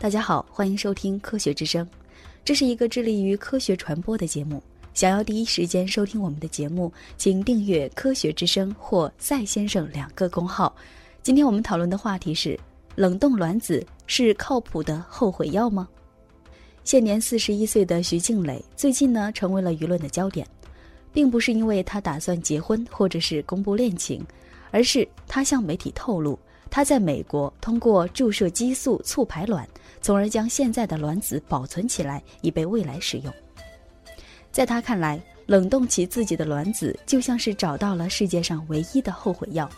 大家好，欢迎收听《科学之声》，这是一个致力于科学传播的节目。想要第一时间收听我们的节目，请订阅“科学之声”或“赛先生”两个公号。今天我们讨论的话题是：冷冻卵子是靠谱的后悔药吗？现年四十一岁的徐静蕾最近呢，成为了舆论的焦点，并不是因为她打算结婚或者是公布恋情，而是她向媒体透露。他在美国通过注射激素促排卵，从而将现在的卵子保存起来，以备未来使用。在他看来，冷冻起自己的卵子就像是找到了世界上唯一的后悔药。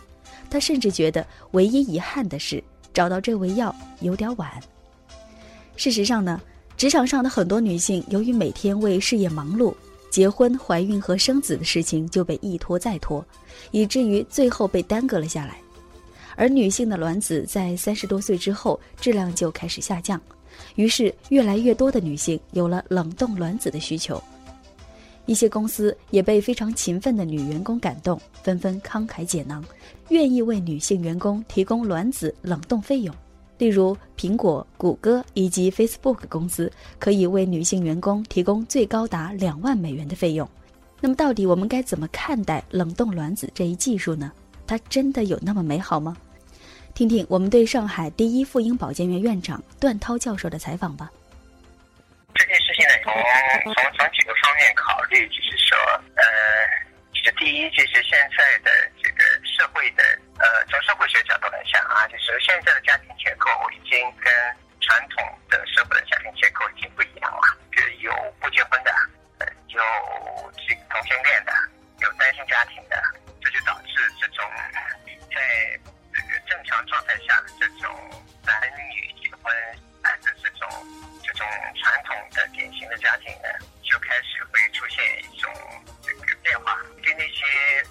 他甚至觉得，唯一遗憾的是找到这味药有点晚。事实上呢，职场上的很多女性由于每天为事业忙碌，结婚、怀孕和生子的事情就被一拖再拖，以至于最后被耽搁了下来。而女性的卵子在三十多岁之后质量就开始下降，于是越来越多的女性有了冷冻卵子的需求。一些公司也被非常勤奋的女员工感动，纷纷慷慨解囊，愿意为女性员工提供卵子冷冻费用。例如，苹果、谷歌以及 Facebook 公司可以为女性员工提供最高达两万美元的费用。那么，到底我们该怎么看待冷冻卵子这一技术呢？它真的有那么美好吗？听听我们对上海第一妇婴保健院院长段涛教授的采访吧。这件事情呢，从从从几个方面考虑，就是说，呃，就是第一，就是现在的这个社会的，呃，从社会学角度来讲啊，就是现在的家庭结构已经跟传统的社会的家庭结构已经不一样了，就是有不结婚的，呃，有同性恋的，有单亲家庭，在这个。正常状态下的这种男女结婚，啊的这种这种传统的典型的家庭呢，就开始会出现一种这个变化。对那些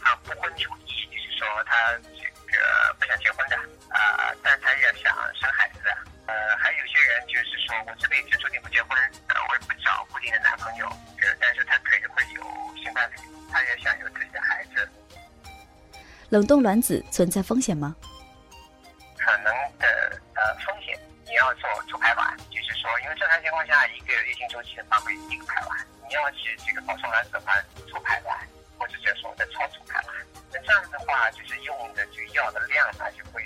啊不婚主义，就是说他这个不想结婚的啊，但他也想生孩子的，呃，还有些人就是说我这辈子注定不结婚，啊，我也不找固定的男朋友，呃，但是他可以会有性伴侣，他也想有。冷冻卵子存在风险吗？可能的呃风险，你要做促排卵，就是说，因为正常情况下，一个月经周期的话会一个排卵。你要去这个保存卵子的话，促排卵，或者叫所谓的超促排卵。那这样的话，就是用的这个药的量呢，就会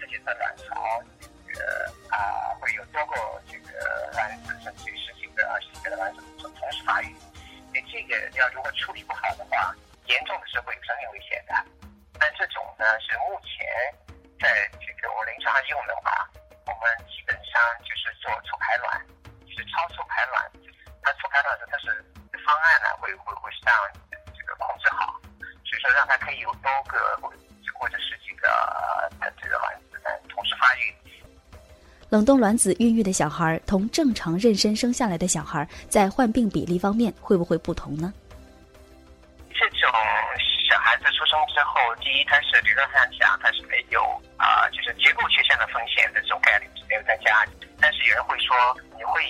刺激的卵巢这个啊，会有多个这个卵子，甚至于十几个、二十几个的卵子同时发育。那这个要如果处理不好的话，严重的是会有生命危险的。但，是目前在这个我临床上用的话，我们基本上就是做促排卵。就是超促排卵，它促排卵的它是方案呢，会会会让这个控制好，所以说让它可以有多个或或者十几个的这个卵子呢同时发育。冷冻卵子孕育的小孩同正常妊娠生下来的小孩在患病比例方面会不会不同呢？出生之后，第一，它是理论上讲它是没有啊，就是结构缺陷的风险的这种概率是没有增加，但是有人会说你会。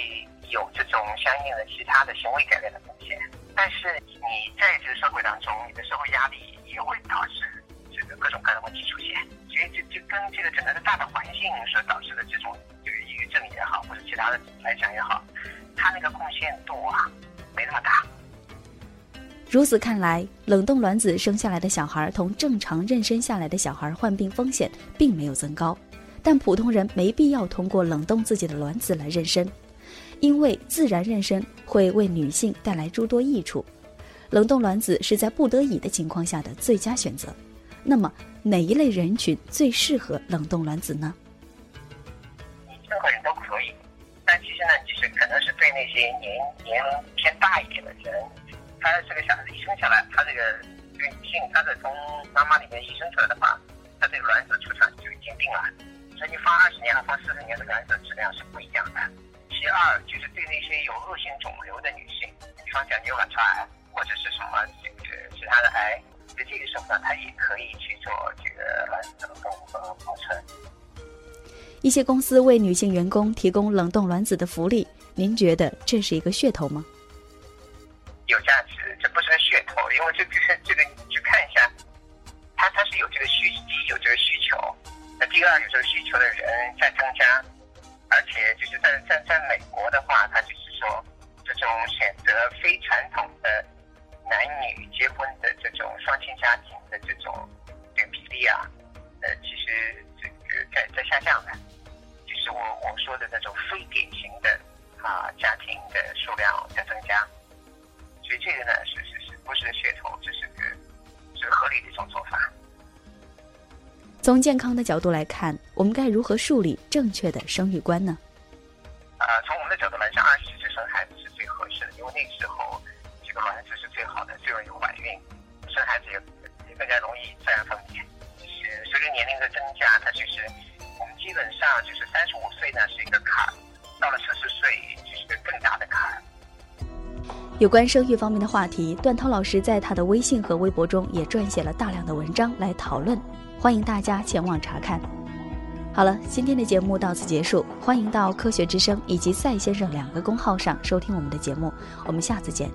有这种相应的其他的行为改变的风险，但是你在这个社会当中，你的社会压力也会导致这个各种各样的问题出现。所以，这这跟这个整个的大的环境所导致的这种就是抑郁症也好，或者其他的来讲也好，它那个贡献度啊没那么大。如此看来，冷冻卵子生下来的小孩同正常妊娠下来的小孩患病风险并没有增高，但普通人没必要通过冷冻自己的卵子来妊娠。因为自然妊娠会为女性带来诸多益处，冷冻卵子是在不得已的情况下的最佳选择。那么，哪一类人群最适合冷冻卵子呢？任何人都可以，但其实呢，就是可能是对那些年年龄偏大一点的人，他这个小孩子一生下来，他这个这个女性，她在从妈妈里面一生出来的话，她这个卵子出厂就已经定了，所以你放二十年和放四十年的卵子质量是不一样的。其二就是对那些有恶性肿瘤的女性，比方讲有卵巢癌或者是什么这个其他的癌，在这个时候呢，她也可以去做这个卵子冷冻和保存。一些公司为女性员工提供冷冻卵子的福利，您觉得这是一个噱头吗？个需，求，那第二有这个需求的人在增加。而且就是在在在美国的话，它就是说这种选择非传统的男女结婚的这种双亲家庭的这种这个比例啊，呃，其实这个在在下降的，就是我我说的那种非典型的啊家庭的数量在增加，所以这个呢是是是不是噱头，这是个是合理的一种做法。从健康的角度来看，我们该如何树立正确的生育观呢？啊，从我们的角度来讲，二十几岁生孩子是最合适的，因为那时候这个卵子是最好的，最容易怀孕，生孩子也也更加容易自然分娩。是随着年龄的增加，它就是我们基本上就是三十五岁呢是一个坎儿，到了四十岁就是个更大的坎儿。有关生育方面的话题，段涛老师在他的微信和微博中也撰写了大量的文章来讨论。欢迎大家前往查看。好了，今天的节目到此结束，欢迎到科学之声以及赛先生两个公号上收听我们的节目，我们下次见。